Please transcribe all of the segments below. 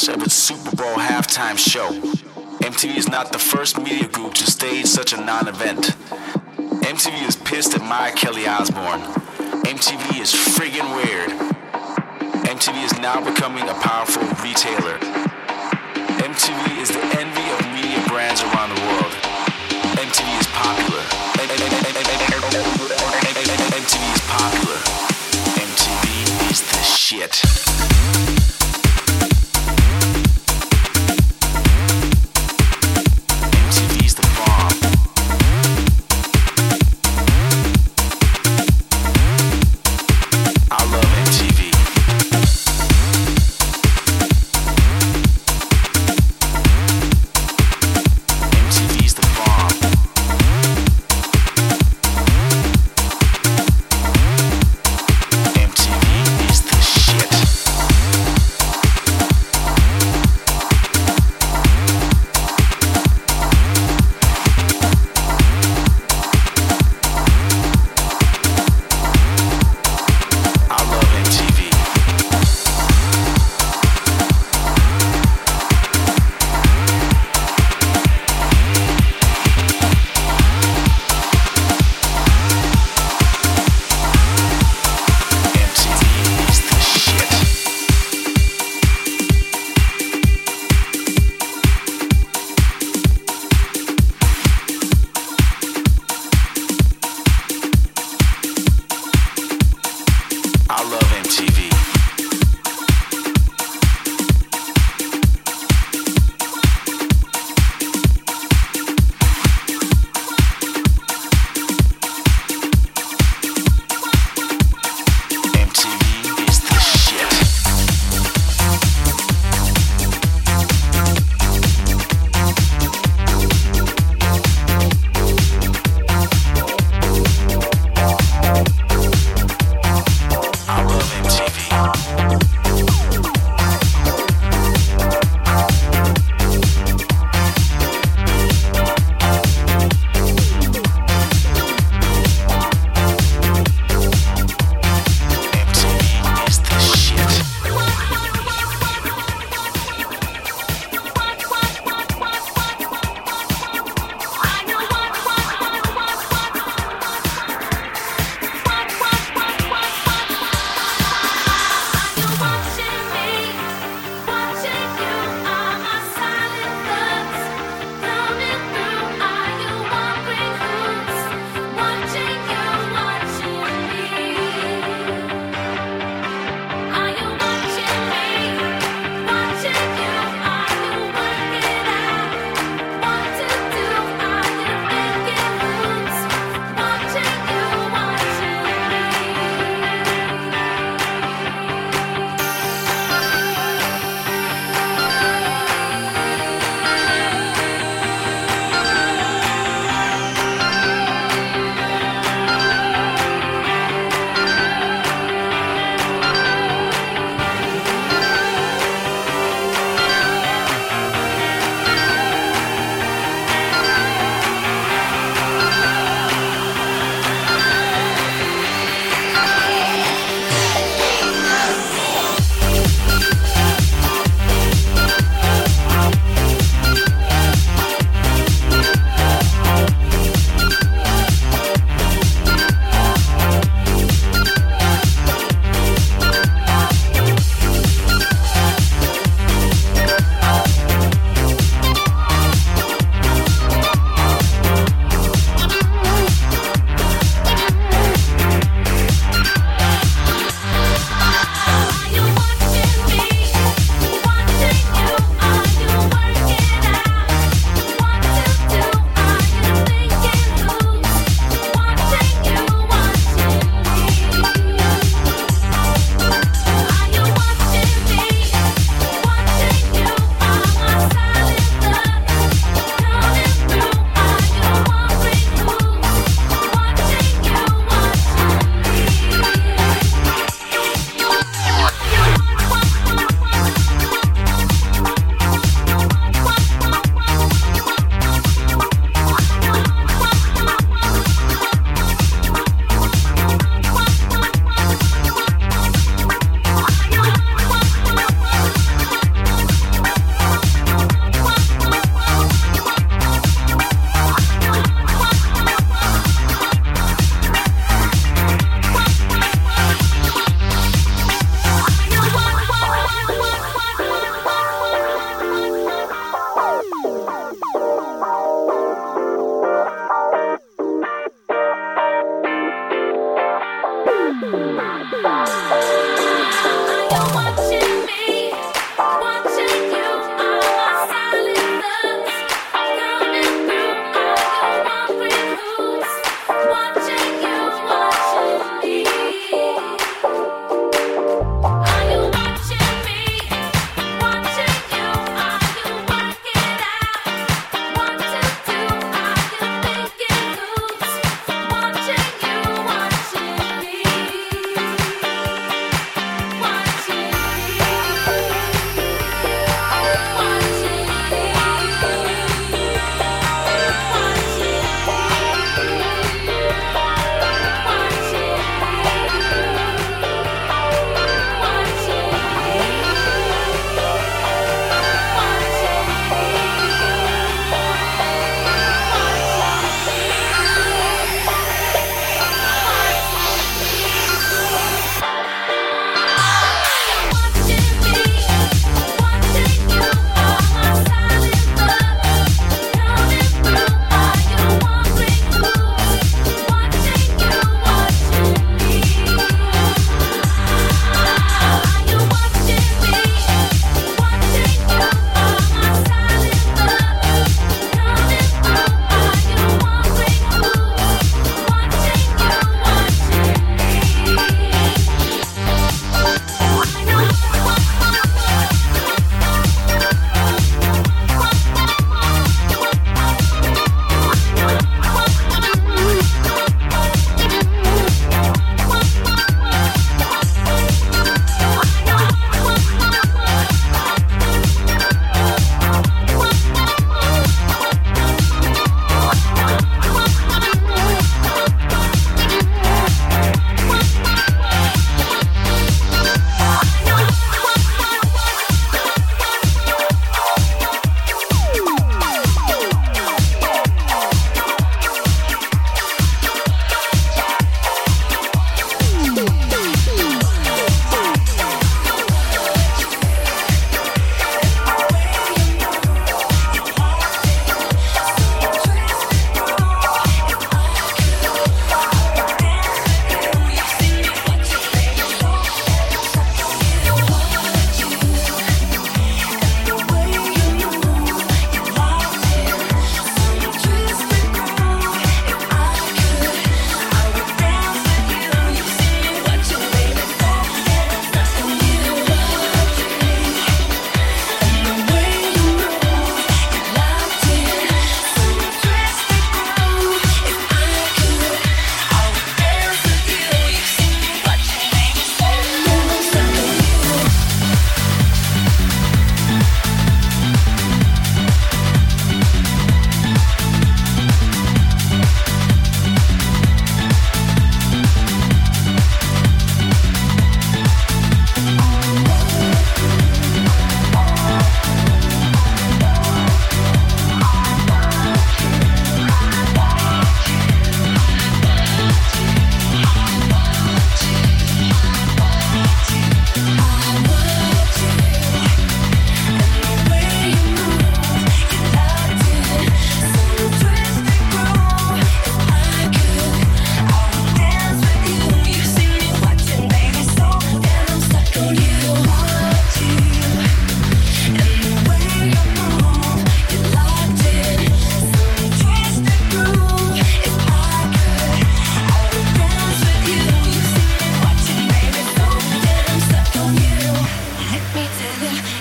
flash of its Super Bowl halftime show. MTV is not the first media group to stage such a non event. MTV is pissed at My Kelly Osbourne. MTV is friggin' weird. MTV is now becoming a powerful retailer. MTV is the envy of media brands around the world. MTV is popular. MTV is popular. MTV is the shit.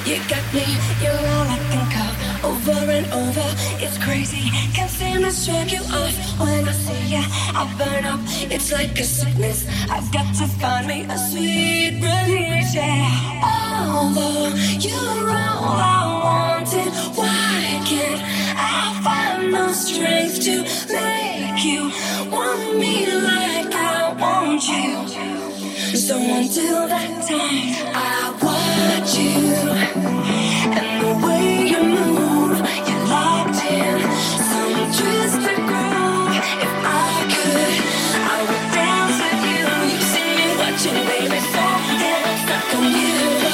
You got me, you're all I think of. Over and over, it's crazy. Can't seem to shake you off. When I see ya, I burn up. It's like a sickness. I've got to find me a sweet release. Yeah. Although you're all I wanted, why can't I find the strength to make you want me like I want you? So until that time, I watch you and the way you move, you're locked in some twisted groove. If I could, I would dance with you. You see me watching, baby, stuck on you.